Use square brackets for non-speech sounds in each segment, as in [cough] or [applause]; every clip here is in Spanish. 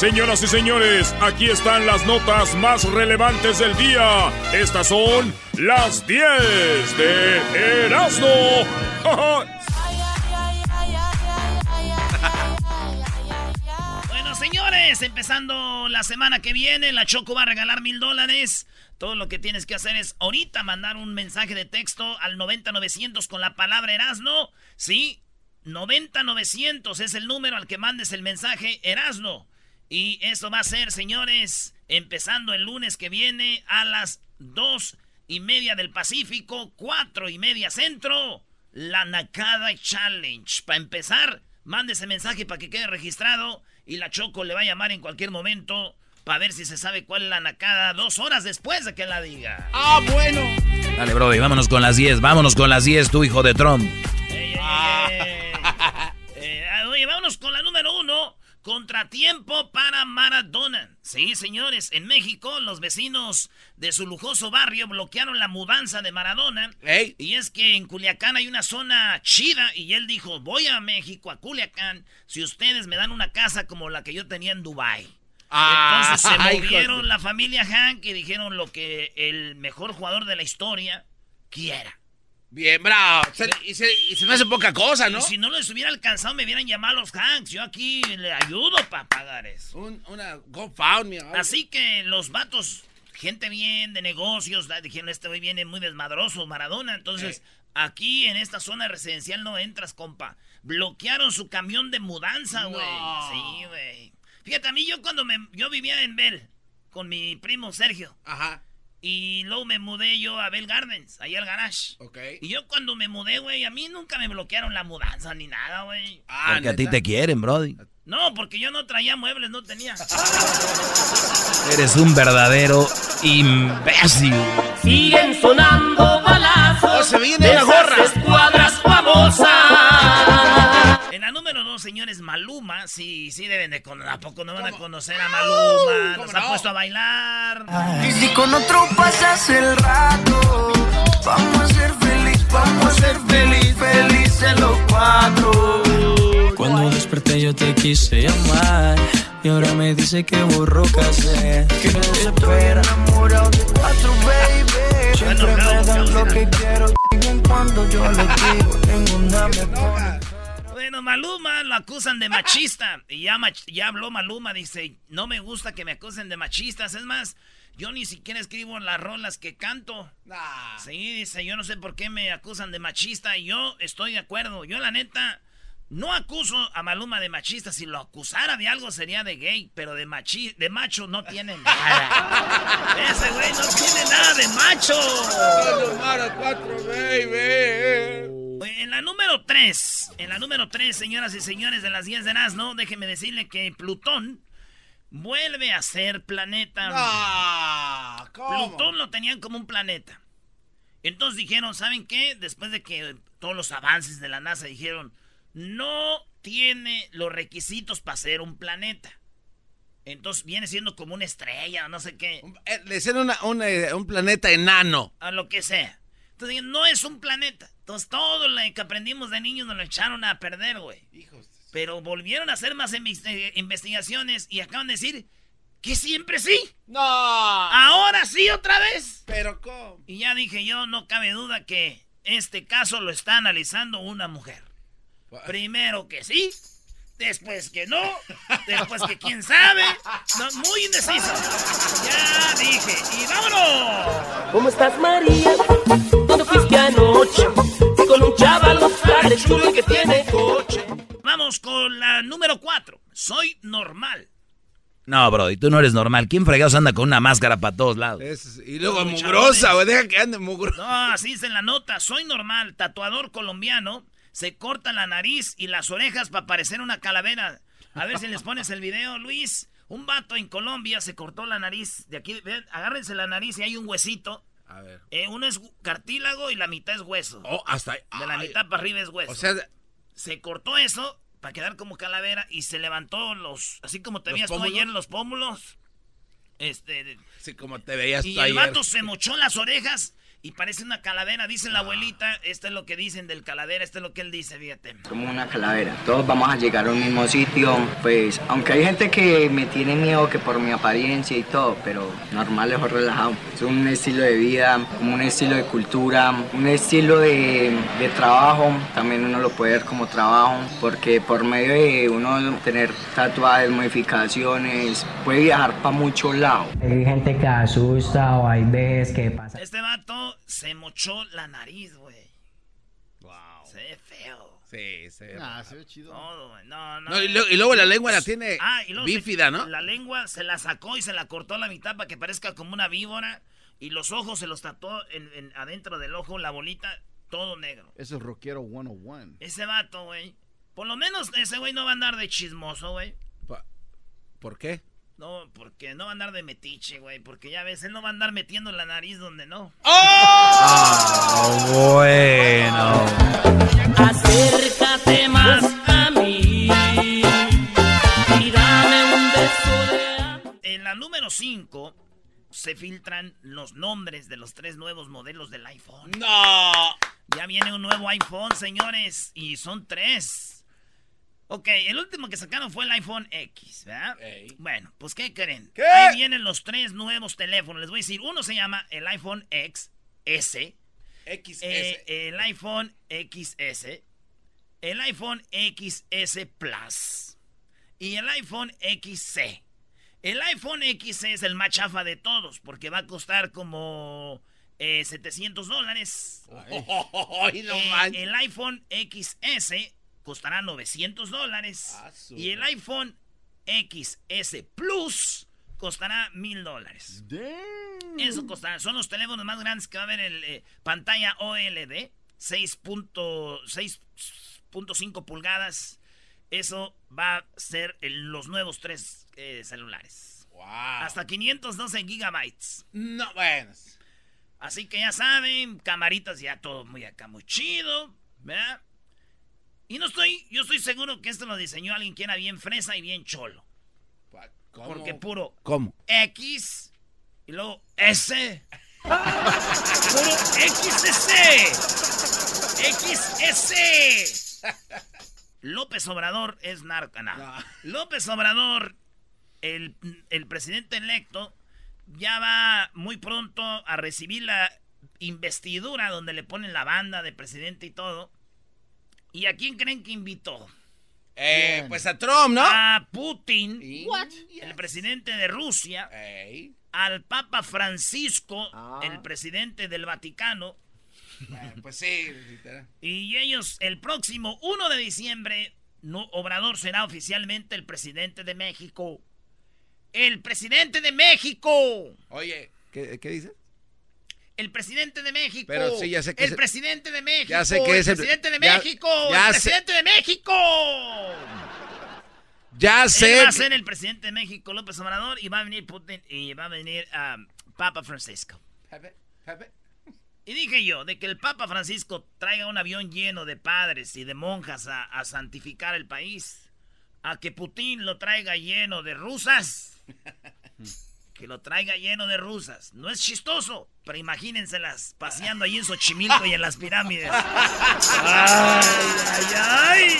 Señoras y señores, aquí están las notas más relevantes del día. Estas son las 10 de Erasmo. bueno, señores, empezando la semana que viene, la Choco va a regalar mil dólares. Todo lo que tienes que hacer es ahorita mandar un mensaje de texto al 90900 con la palabra Erasno. Sí, 90900 es el número al que mandes el mensaje Erasno. Y esto va a ser, señores, empezando el lunes que viene a las dos y media del Pacífico, cuatro y media centro, la Nakada Challenge. Para empezar, mande ese mensaje para que quede registrado y la Choco le va a llamar en cualquier momento para ver si se sabe cuál es la Nakada dos horas después de que la diga. Ah, bueno. Dale, Brody, vámonos con las 10, vámonos con las 10, tu hijo de Trump. Contratiempo para Maradona. Sí, señores, en México los vecinos de su lujoso barrio bloquearon la mudanza de Maradona. Y es que en Culiacán hay una zona chida y él dijo, voy a México, a Culiacán, si ustedes me dan una casa como la que yo tenía en Dubai. Ah, Entonces se [laughs] movieron la familia Hank y dijeron lo que el mejor jugador de la historia quiera. Bien, bravo. Se- y, se, y se me hace poca cosa, ¿no? Y si no les hubiera alcanzado, me hubieran llamado los Hanks. Yo aquí le ayudo para pagar eso. Un- una GoFundMe. Así que los vatos, gente bien de negocios, dijeron, este güey viene muy desmadroso, Maradona. Entonces, aquí en esta zona residencial no entras, compa. Bloquearon su camión de mudanza, güey. Sí, güey. Fíjate, a mí yo cuando me... Yo vivía en Bell con mi primo Sergio. Ajá. Y luego me mudé yo a Bell Gardens, ahí al garage. Ok. Y yo cuando me mudé, güey, a mí nunca me bloquearon la mudanza ni nada, güey. Ah, Porque a ti te quieren, Brody. No, porque yo no traía muebles, no tenía. [laughs] Eres un verdadero imbécil. Siguen sonando balazos. Oh, se viene de gorra. esas escuadras famosas. En la número señores, Maluma. Sí, sí deben de conocer. ¿A poco no van a conocer a Maluma? ¿cómo Nos ha no? puesto a bailar. Y si con otro pasas el rato, vamos a ser feliz, vamos a ser feliz, felices los cuatro. Cuando desperté yo te quise llamar y ahora me dice que borró casé. Que no se Estoy enamorado de cuatro, baby. Siempre me dan lo que quiero, bien cuando yo lo digo, ninguna [laughs] me. Bueno, Maluma lo acusan de machista. Y ya, mach- ya habló Maluma, dice, no me gusta que me acusen de machistas. Es más, yo ni siquiera escribo las rolas que canto. Nah. Sí, dice, yo no sé por qué me acusan de machista. Y yo estoy de acuerdo. Yo, la neta, no acuso a Maluma de machista. Si lo acusara de algo sería de gay, pero de, machi de macho no tiene [laughs] nada. Ese güey no tiene nada de macho. Los Mara 4, baby. En la número 3, en la número 3, señoras y señores de las 10 de no déjenme decirle que Plutón vuelve a ser planeta. Ah, ¿cómo? Plutón lo tenían como un planeta. Entonces dijeron, ¿saben qué? Después de que todos los avances de la NASA dijeron, no tiene los requisitos para ser un planeta. Entonces viene siendo como una estrella, no sé qué, Eh, Le hicieron una- un, eh, un planeta enano. a lo que sea. Entonces no es un planeta. Entonces todo lo que aprendimos de niños nos lo echaron a perder, güey. Hijos. Pero volvieron a hacer más eh, investigaciones y acaban de decir que siempre sí. No. Ahora sí otra vez. Pero ¿cómo? Y ya dije yo, no cabe duda que este caso lo está analizando una mujer. Primero que sí, después que no, después que quién sabe. muy indeciso. Ya dije, y vámonos. ¿Cómo estás, María? ¿Dónde fuiste anoche? Con un chaval de chulo que tiene coche. Vamos con la número cuatro. Soy normal. No, bro, y tú no eres normal. ¿Quién fregados anda con una máscara para todos lados? y luego mugrosa, güey. Deja que ande mugrosa. No, así dice en la nota. Soy normal, tatuador colombiano se corta la nariz y las orejas para parecer una calavera. A ver si les pones el video, Luis. Un vato en Colombia se cortó la nariz. De aquí, agárrense la nariz y hay un huesito. A ver. Eh, uno es cartílago y la mitad es hueso. Oh, hasta De la mitad para arriba es hueso. O sea, se cortó eso para quedar como calavera y se levantó los. Así como te veías tú ayer los pómulos. Este. Sí, como te veías tú ayer. Y el vato se mochó las orejas y parece una calavera, dice la abuelita. Esto es lo que dicen del calavera, esto es lo que él dice, fíjate. Como una calavera. Todos vamos a llegar a un mismo sitio. Pues, aunque hay gente que me tiene miedo que por mi apariencia y todo, pero normal, es relajado. Es un estilo de vida, como un estilo de cultura, un estilo de, de trabajo. También uno lo puede ver como trabajo, porque por medio de uno tener tatuajes, modificaciones, puede viajar para muchos lados. Hay gente que asusta o hay veces que pasa. Este vato se mochó la nariz, güey. Wow. Se ve feo. Sí, se ve. Ah, se ve chido. No, no. y, luego la lengua la tiene ah, bífida, ¿no? La lengua se la sacó y se la cortó a la mitad para que parezca como una víbora. Y los ojos se los tatuó en, adentro del ojo, la bolita, todo negro. Eso es rockero 101. Ese vato, güey. Por lo menos ese güey no va a andar de chismoso, güey. ¿Por qué? No, porque no va a andar de metiche, güey. Porque ya ves, él no va a andar metiendo la nariz donde no. ¡Oh! Ah, bueno. Acércate más a mí. Y dame un beso de... En la número 5 se filtran los nombres de los tres nuevos modelos del iPhone. ¡No! Ya viene un nuevo iPhone, señores. Y son tres. Ok, el último que sacaron fue el iPhone X, ¿verdad? Bueno, pues ¿qué creen? Ahí vienen los tres nuevos teléfonos. Les voy a decir, uno se llama el iPhone X S. XS. Eh, el iPhone XS. El iPhone XS Plus. Y el iPhone XC. El iPhone XC es el más chafa de todos porque va a costar como 700 eh, dólares. [laughs] Eh, el iPhone XS costará 900 dólares. Ah, y el iPhone XS Plus costará 1000 dólares. Eso costará. Son los teléfonos más grandes que va a haber en eh, pantalla OLED. 6.5 pulgadas. Eso va a ser los nuevos tres eh, celulares. Hasta 512 gigabytes. No, bueno. Así que ya saben, camaritas ya todo muy acá, muy chido. ¿Verdad? Y no estoy, yo estoy seguro que esto lo diseñó alguien que era bien fresa y bien cholo. ¿Cómo? Porque puro ¿Cómo? X y luego S. puro XS. XS. López Obrador es narca. López Obrador, el, el presidente electo, ya va muy pronto a recibir la investidura donde le ponen la banda de presidente y todo. ¿Y a quién creen que invitó? Eh, pues a Trump, ¿no? A Putin, el presidente de Rusia, al Papa Francisco, ah. el presidente del Vaticano. pues sí. Y ellos, el próximo 1 de diciembre, no, Obrador será oficialmente el presidente de México. ¡El presidente de México! Oye, ¿qué, qué dice? El presidente de México. Pero sí, ya sé que el presidente de México. Ya sé que es el presidente de México. Ya el presidente de México. Ya sé. Él va a ser el presidente de México, López Obrador, y va a venir Putin y va a venir um, Papa Francisco. Y dije yo, de que el Papa Francisco traiga un avión lleno de padres y de monjas a, a santificar el país, a que Putin lo traiga lleno de rusas. [laughs] que lo traiga lleno de rusas. No es chistoso, pero imagínenselas paseando ahí en Xochimilco y en las pirámides. ¡Ay, ay, ay!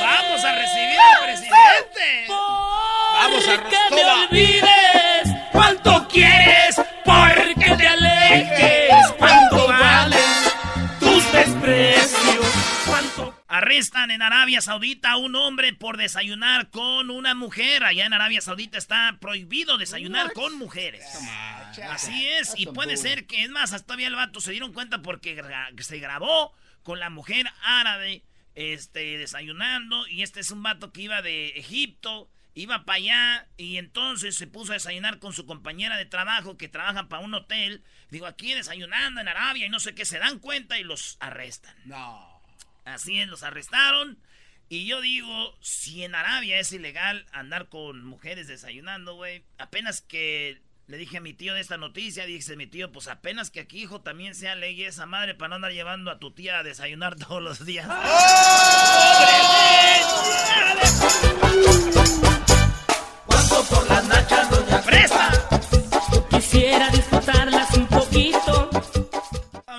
¡Vamos a recibir al presidente! ¡Vamos a que me olvides! ¿Cuánto Arrestan en Arabia Saudita a un hombre por desayunar con una mujer. Allá en Arabia Saudita está prohibido desayunar con mujeres. Así es, y puede ser que, es más, hasta todavía el vato se dieron cuenta porque se grabó con la mujer árabe este, desayunando. Y este es un vato que iba de Egipto, iba para allá y entonces se puso a desayunar con su compañera de trabajo que trabaja para un hotel. Digo, aquí desayunando en Arabia y no sé qué, se dan cuenta y los arrestan. No. Así es, los arrestaron. Y yo digo, si en Arabia es ilegal andar con mujeres desayunando, güey, apenas que le dije a mi tío de esta noticia, dice mi tío, pues apenas que aquí, hijo, también sea ley esa madre para no andar llevando a tu tía a desayunar [laughs] todos los días. Cuando por las nachas, doña ¡Presta! Quisiera disfrutarlas un poquito.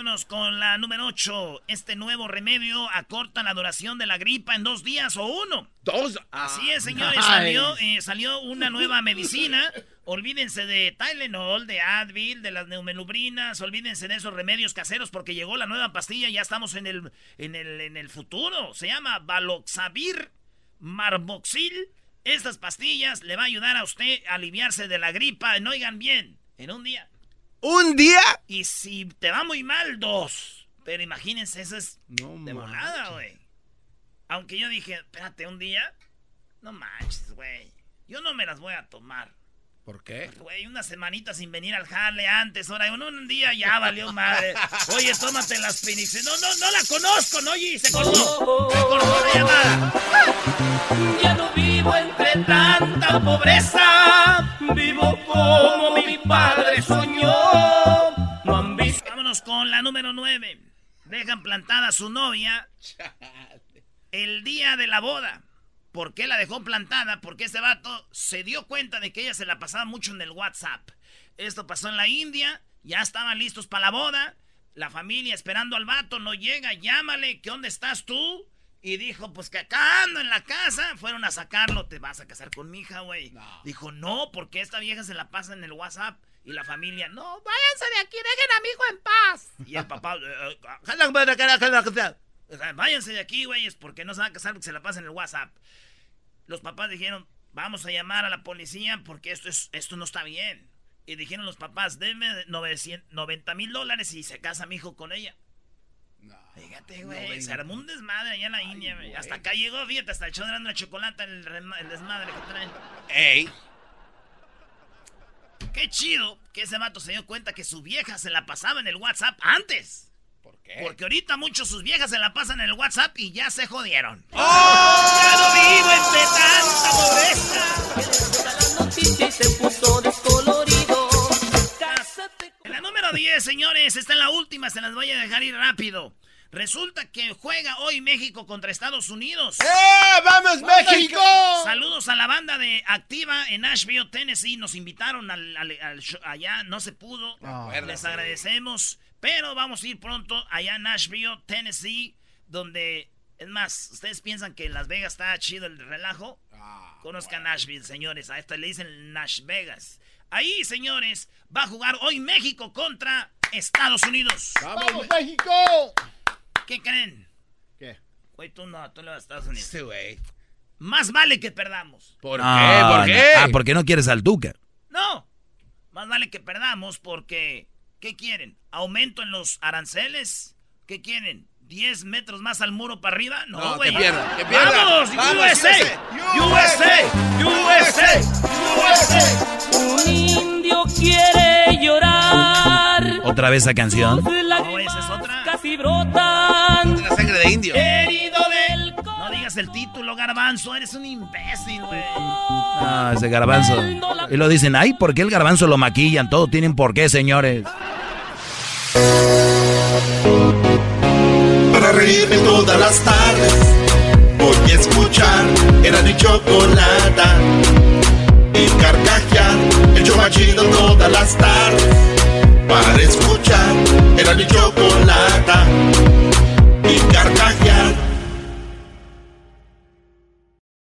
Vámonos con la número 8. Este nuevo remedio acorta la duración de la gripa en dos días o uno. Dos. Así es, señores. Nice. Salió, eh, salió una nueva medicina. Olvídense de Tylenol, de Advil, de las neumelubrinas. Olvídense de esos remedios caseros porque llegó la nueva pastilla. Ya estamos en el, en el, en el futuro. Se llama Baloxavir Marboxil. Estas pastillas le va a ayudar a usted a aliviarse de la gripa. No oigan bien, en un día. ¿Un día? Y si te va muy mal, dos. Pero imagínense, eso es No de volada, güey. Aunque yo dije, espérate, un día. No manches, güey. Yo no me las voy a tomar. ¿Por qué? Güey, una semanita sin venir al jale antes, ahora un, un día ya valió madre. Oye, tómate las Phoenix. No, no, no la conozco, ¿no? Oye, se cortó. Se cortó la llamada. Ya no vivo entre tanta pobreza. Vivo como mi padre soñó. No han. Vámonos con la número 9. Dejan plantada a su novia el día de la boda. ¿Por qué la dejó plantada? Porque este vato se dio cuenta de que ella se la pasaba mucho en el WhatsApp. Esto pasó en la India, ya estaban listos para la boda. La familia esperando al vato, no llega, llámale, ¿qué dónde estás tú? Y dijo, pues que acá ando en la casa. Fueron a sacarlo, te vas a casar con mi hija, güey. Dijo, no, porque esta vieja se la pasa en el WhatsApp. Y la familia, no, váyanse de aquí, dejen a mi hijo en paz. Y el papá, "Eh, eh, váyanse de aquí, güeyes, porque no se van a casar porque se la pasan en el WhatsApp. Los papás dijeron, vamos a llamar a la policía porque esto, es, esto no está bien. Y dijeron los papás, denme 900 90 mil dólares y se casa mi hijo con ella. Fíjate, güey, se armó un desmadre allá en la India, güey. Hasta acá llegó, fíjate, hasta el show de la chocolate, el, el desmadre que traen. Ey. Qué chido que ese vato se dio cuenta que su vieja se la pasaba en el WhatsApp antes. ¿Por qué? Porque ahorita muchos sus viejas se la pasan en el WhatsApp y ya se jodieron. ¡Oh! ¡Ya no vivo entre tanta pobreza! noticia y se puso descolorido. En la número 10, señores, esta es la última, se las voy a dejar ir rápido. Resulta que juega hoy México contra Estados Unidos. ¡Eh! ¡Vamos, México! Saludos a la banda de Activa en Nashville, Tennessee. Nos invitaron al, al- al show- allá, no se pudo. Les agradecemos. Pero vamos a ir pronto allá a Nashville, Tennessee, donde, es más, ¿ustedes piensan que en Las Vegas está chido el relajo? Conozcan Nashville, señores. A esta le dicen Nash Vegas. Ahí, señores, va a jugar hoy México contra Estados Unidos. ¡Vamos, México! ¿Qué creen? ¿Qué? Güey, tú no, tú le vas a Estados Unidos. Este güey. Más vale que perdamos. ¿Por No, qué? ¿Por no. qué? Ah, porque no quieres al Tuca. No, más vale que perdamos porque, ¿qué quieren? ¿Aumento en los aranceles? ¿Qué quieren? ¿10 metros más al muro para arriba? No, No, güey. que pierda, que pierda. ¡Vamos! Vamos, USA! USA. USA! USA! Un indio quiere llorar. Otra vez esa canción. No, esa es otra. Casi brotan. De indio. Herido del No digas el título, garbanzo. Eres un imbécil, güey. Ah, ese garbanzo. Y lo dicen, ay, ¿por qué el garbanzo lo maquillan? Todo tienen por qué, señores. Para reírme todas las tardes Voy a escuchar Era mi chocolata Y carcajear El show más chido todas las tardes Para escuchar Era mi chocolata